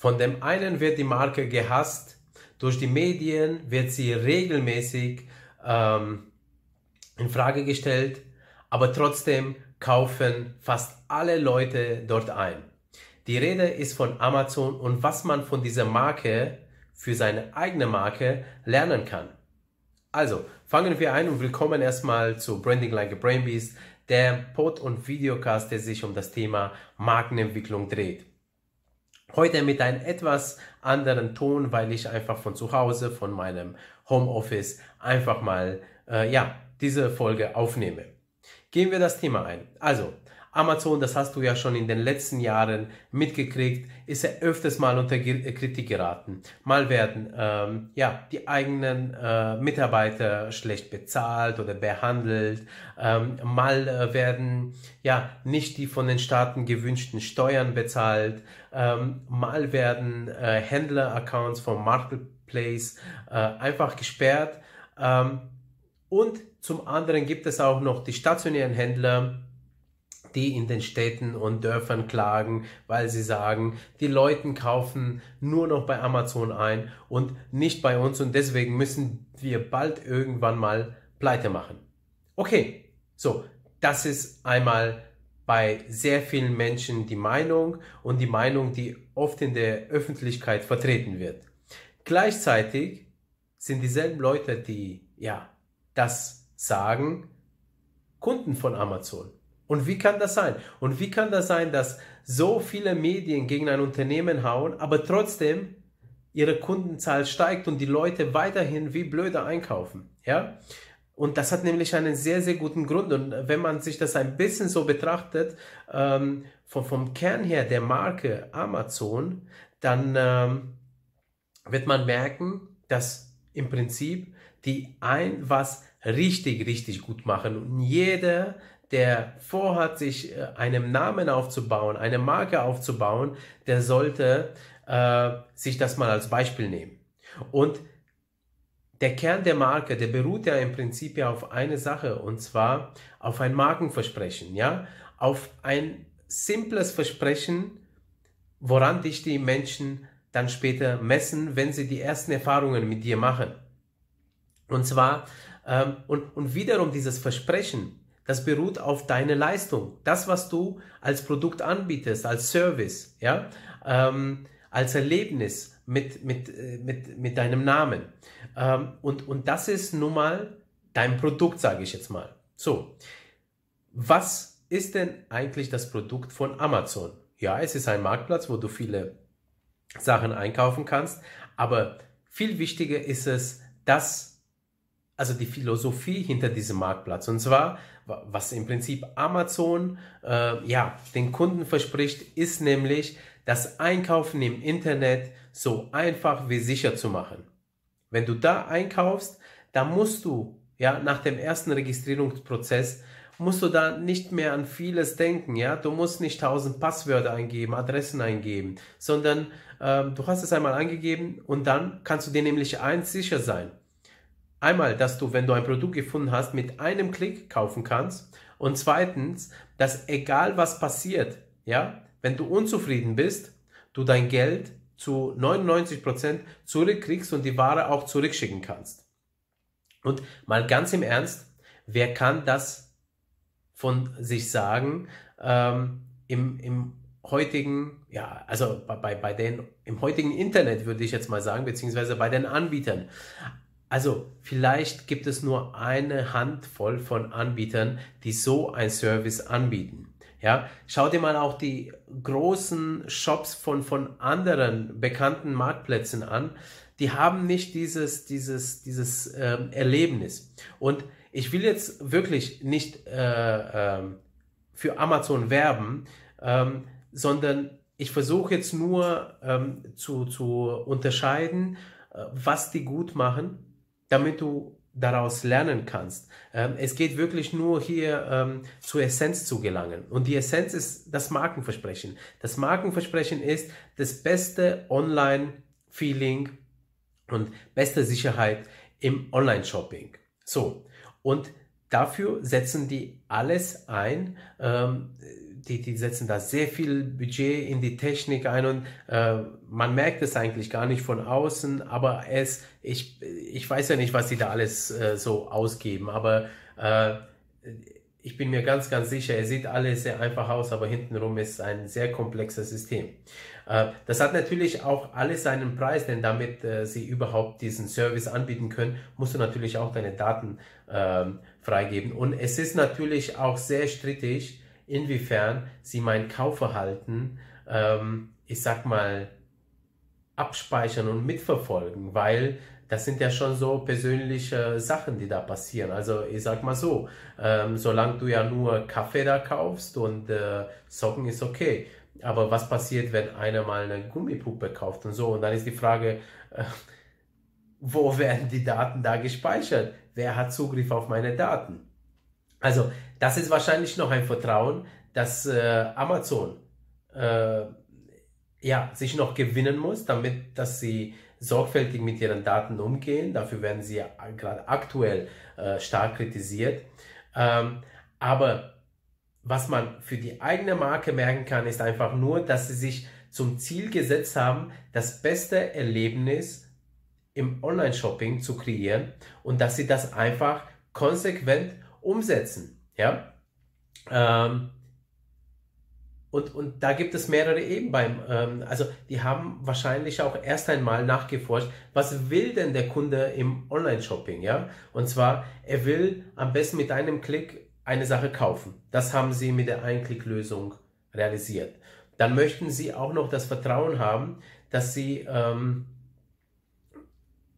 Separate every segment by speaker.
Speaker 1: Von dem einen wird die Marke gehasst, durch die Medien wird sie regelmäßig ähm, in Frage gestellt, aber trotzdem kaufen fast alle Leute dort ein. Die Rede ist von Amazon und was man von dieser Marke für seine eigene Marke lernen kann. Also, fangen wir ein und willkommen erstmal zu Branding Like a Brain Beast, der Pod- und Videocast, der sich um das Thema Markenentwicklung dreht. Heute mit einem etwas anderen Ton, weil ich einfach von zu Hause, von meinem Homeoffice einfach mal, äh, ja, diese Folge aufnehme. Gehen wir das Thema ein. Also, Amazon, das hast du ja schon in den letzten Jahren mitgekriegt, ist ja öfters mal unter äh, Kritik geraten. Mal werden ähm, ja die eigenen äh, Mitarbeiter schlecht bezahlt oder behandelt. Ähm, mal äh, werden ja nicht die von den Staaten gewünschten Steuern bezahlt. Ähm, mal werden äh, Händler-Accounts vom Marketplace äh, einfach gesperrt. Ähm, und zum anderen gibt es auch noch die stationären Händler, die in den Städten und Dörfern klagen, weil sie sagen, die Leute kaufen nur noch bei Amazon ein und nicht bei uns und deswegen müssen wir bald irgendwann mal pleite machen. Okay, so, das ist einmal bei sehr vielen Menschen die Meinung und die Meinung, die oft in der Öffentlichkeit vertreten wird. Gleichzeitig sind dieselben Leute, die ja das sagen, Kunden von Amazon. Und wie kann das sein? Und wie kann das sein, dass so viele Medien gegen ein Unternehmen hauen, aber trotzdem ihre Kundenzahl steigt und die Leute weiterhin wie blöde einkaufen? Ja? Und das hat nämlich einen sehr, sehr guten Grund. Und wenn man sich das ein bisschen so betrachtet, ähm, vom, vom Kern her der Marke Amazon, dann ähm, wird man merken, dass im Prinzip die ein was richtig, richtig gut machen. Und jeder, der vorhat, sich äh, einem Namen aufzubauen, eine Marke aufzubauen, der sollte äh, sich das mal als Beispiel nehmen. Und der Kern der Marke, der beruht ja im Prinzip ja auf eine Sache und zwar auf ein Markenversprechen, ja, auf ein simples Versprechen, woran dich die Menschen dann später messen, wenn sie die ersten Erfahrungen mit dir machen. Und zwar, ähm, und, und wiederum dieses Versprechen, das beruht auf deine Leistung. Das, was du als Produkt anbietest, als Service, ja, ähm, als Erlebnis mit, mit, äh, mit, mit deinem Namen. Ähm, und, und das ist nun mal dein Produkt, sage ich jetzt mal. So, was ist denn eigentlich das Produkt von Amazon? Ja, es ist ein Marktplatz, wo du viele Sachen einkaufen kannst, aber viel wichtiger ist es, dass, also die Philosophie hinter diesem Marktplatz. Und zwar, was im Prinzip Amazon äh, ja, den Kunden verspricht, ist nämlich das Einkaufen im Internet so einfach wie sicher zu machen. Wenn du da einkaufst, dann musst du ja nach dem ersten Registrierungsprozess musst du da nicht mehr an vieles denken, ja. Du musst nicht tausend Passwörter eingeben, Adressen eingeben, sondern ähm, du hast es einmal eingegeben und dann kannst du dir nämlich eins sicher sein. Einmal, dass du, wenn du ein Produkt gefunden hast, mit einem Klick kaufen kannst. Und zweitens, dass egal was passiert, ja, wenn du unzufrieden bist, du dein Geld zu 99 Prozent zurückkriegst und die Ware auch zurückschicken kannst. Und mal ganz im Ernst, wer kann das von sich sagen ähm, im, im heutigen, ja, also bei, bei den, im heutigen Internet würde ich jetzt mal sagen, beziehungsweise bei den Anbietern. Also vielleicht gibt es nur eine Handvoll von Anbietern, die so ein Service anbieten. Ja, schau dir mal auch die großen Shops von, von anderen bekannten Marktplätzen an. Die haben nicht dieses, dieses, dieses ähm, Erlebnis. Und ich will jetzt wirklich nicht äh, äh, für Amazon werben, ähm, sondern ich versuche jetzt nur ähm, zu, zu unterscheiden, äh, was die gut machen damit du daraus lernen kannst. Ähm, es geht wirklich nur hier ähm, zur Essenz zu gelangen. Und die Essenz ist das Markenversprechen. Das Markenversprechen ist das beste Online-Feeling und beste Sicherheit im Online-Shopping. So, und dafür setzen die alles ein. Ähm, die, die setzen da sehr viel Budget in die Technik ein und äh, man merkt es eigentlich gar nicht von außen, aber es, ich, ich weiß ja nicht, was sie da alles äh, so ausgeben, aber äh, ich bin mir ganz, ganz sicher, es sieht alles sehr einfach aus, aber hintenrum ist ein sehr komplexes System. Äh, das hat natürlich auch alles seinen Preis, denn damit äh, sie überhaupt diesen Service anbieten können, musst du natürlich auch deine Daten ähm, freigeben. Und es ist natürlich auch sehr strittig, inwiefern sie mein Kaufverhalten, ähm, ich sag mal, abspeichern und mitverfolgen, weil das sind ja schon so persönliche Sachen, die da passieren. Also ich sag mal so, ähm, solange du ja nur Kaffee da kaufst und äh, Socken ist okay. Aber was passiert, wenn einer mal eine Gummipuppe kauft und so? Und dann ist die Frage, äh, wo werden die Daten da gespeichert? Wer hat Zugriff auf meine Daten? Also das ist wahrscheinlich noch ein Vertrauen, dass äh, Amazon äh, ja, sich noch gewinnen muss, damit dass sie sorgfältig mit ihren Daten umgehen. Dafür werden sie ja gerade aktuell äh, stark kritisiert. Ähm, aber was man für die eigene Marke merken kann, ist einfach nur, dass sie sich zum Ziel gesetzt haben, das beste Erlebnis im Online-Shopping zu kreieren und dass sie das einfach konsequent umsetzen. Ja? Ähm, und, und da gibt es mehrere Ebenen beim, ähm, also die haben wahrscheinlich auch erst einmal nachgeforscht, was will denn der Kunde im Online-Shopping, ja? Und zwar, er will am besten mit einem Klick eine Sache kaufen. Das haben sie mit der Einklick-Lösung realisiert. Dann möchten sie auch noch das Vertrauen haben, dass sie ähm,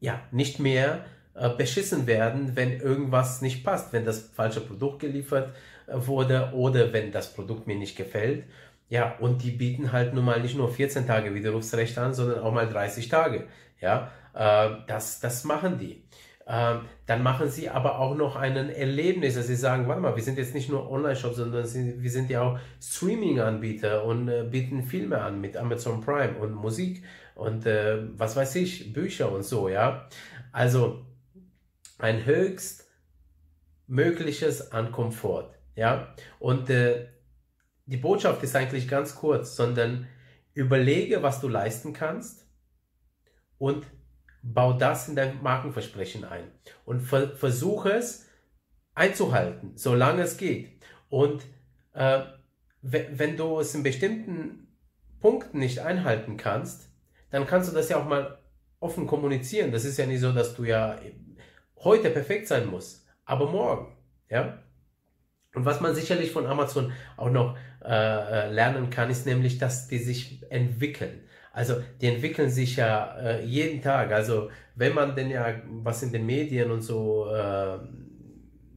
Speaker 1: ja nicht mehr beschissen werden, wenn irgendwas nicht passt, wenn das falsche Produkt geliefert wurde oder wenn das Produkt mir nicht gefällt. Ja, und die bieten halt nun mal nicht nur 14 Tage Widerrufsrecht an, sondern auch mal 30 Tage. Ja, äh, das, das machen die. Ähm, dann machen sie aber auch noch ein Erlebnis, dass sie sagen, warte mal, wir sind jetzt nicht nur Online-Shop, sondern wir sind ja auch Streaming-Anbieter und äh, bieten Filme an mit Amazon Prime und Musik und äh, was weiß ich, Bücher und so, ja. Also ein höchst mögliches an Komfort. Ja, und äh, die Botschaft ist eigentlich ganz kurz, sondern überlege, was du leisten kannst und bau das in dein Markenversprechen ein und ver versuche es einzuhalten, solange es geht. Und äh, wenn du es in bestimmten Punkten nicht einhalten kannst, dann kannst du das ja auch mal offen kommunizieren. Das ist ja nicht so, dass du ja heute perfekt sein musst, aber morgen. Ja? Und was man sicherlich von Amazon auch noch äh, äh, lernen kann, ist nämlich, dass die sich entwickeln. Also die entwickeln sich ja äh, jeden Tag. Also wenn man denn ja was in den Medien und so äh,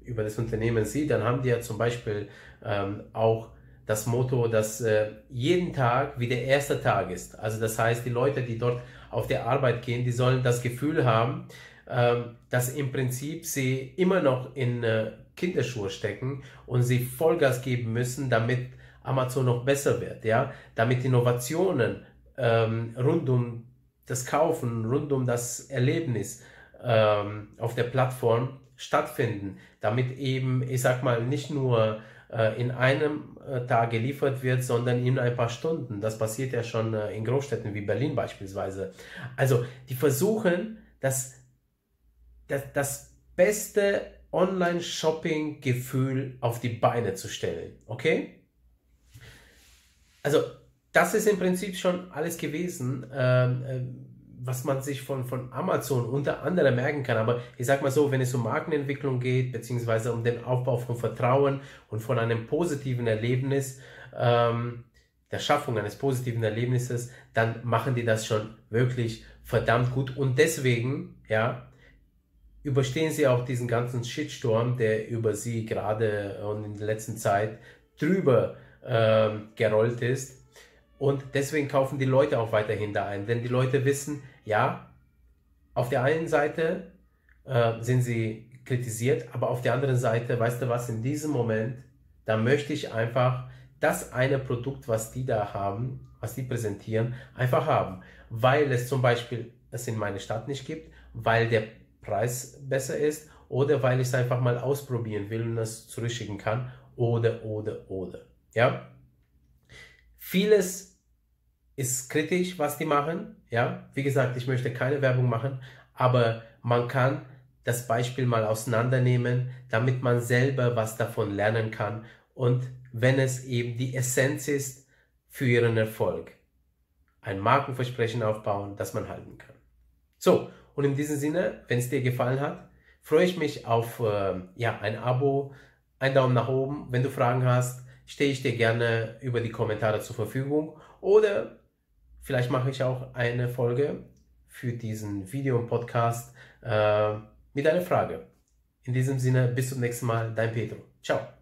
Speaker 1: über das Unternehmen sieht, dann haben die ja zum Beispiel ähm, auch das Motto, dass äh, jeden Tag wie der erste Tag ist. Also das heißt, die Leute, die dort auf der Arbeit gehen, die sollen das Gefühl haben, dass im Prinzip sie immer noch in äh, Kinderschuhe stecken und sie Vollgas geben müssen, damit Amazon noch besser wird, ja, damit Innovationen ähm, rund um das Kaufen, rund um das Erlebnis ähm, auf der Plattform stattfinden, damit eben, ich sag mal, nicht nur äh, in einem äh, Tag geliefert wird, sondern in ein paar Stunden. Das passiert ja schon äh, in Großstädten wie Berlin beispielsweise. Also, die versuchen, das, das, das beste Online-Shopping-Gefühl auf die Beine zu stellen. Okay? Also, das ist im Prinzip schon alles gewesen, ähm, äh, was man sich von, von Amazon unter anderem merken kann. Aber ich sag mal so, wenn es um Markenentwicklung geht, beziehungsweise um den Aufbau von Vertrauen und von einem positiven Erlebnis, ähm, der Schaffung eines positiven Erlebnisses, dann machen die das schon wirklich verdammt gut. Und deswegen, ja, überstehen sie auch diesen ganzen Shitstorm, der über sie gerade und in der letzten Zeit drüber äh, gerollt ist. Und deswegen kaufen die Leute auch weiterhin da ein, denn die Leute wissen, ja, auf der einen Seite äh, sind sie kritisiert, aber auf der anderen Seite, weißt du was, in diesem Moment, da möchte ich einfach das eine Produkt, was die da haben, was die präsentieren, einfach haben, weil es zum Beispiel es in meiner Stadt nicht gibt, weil der Preis besser ist oder weil ich es einfach mal ausprobieren will und es zurückschicken kann oder, oder, oder. Ja? Vieles ist kritisch, was die machen. Ja, wie gesagt, ich möchte keine Werbung machen, aber man kann das Beispiel mal auseinandernehmen, damit man selber was davon lernen kann und wenn es eben die Essenz ist für ihren Erfolg. Ein Markenversprechen aufbauen, das man halten kann. So, und in diesem Sinne, wenn es dir gefallen hat, freue ich mich auf äh, ja, ein Abo, ein Daumen nach oben. Wenn du Fragen hast, stehe ich dir gerne über die Kommentare zur Verfügung oder vielleicht mache ich auch eine Folge für diesen Video und Podcast äh, mit einer Frage. In diesem Sinne, bis zum nächsten Mal, dein Pedro. Ciao.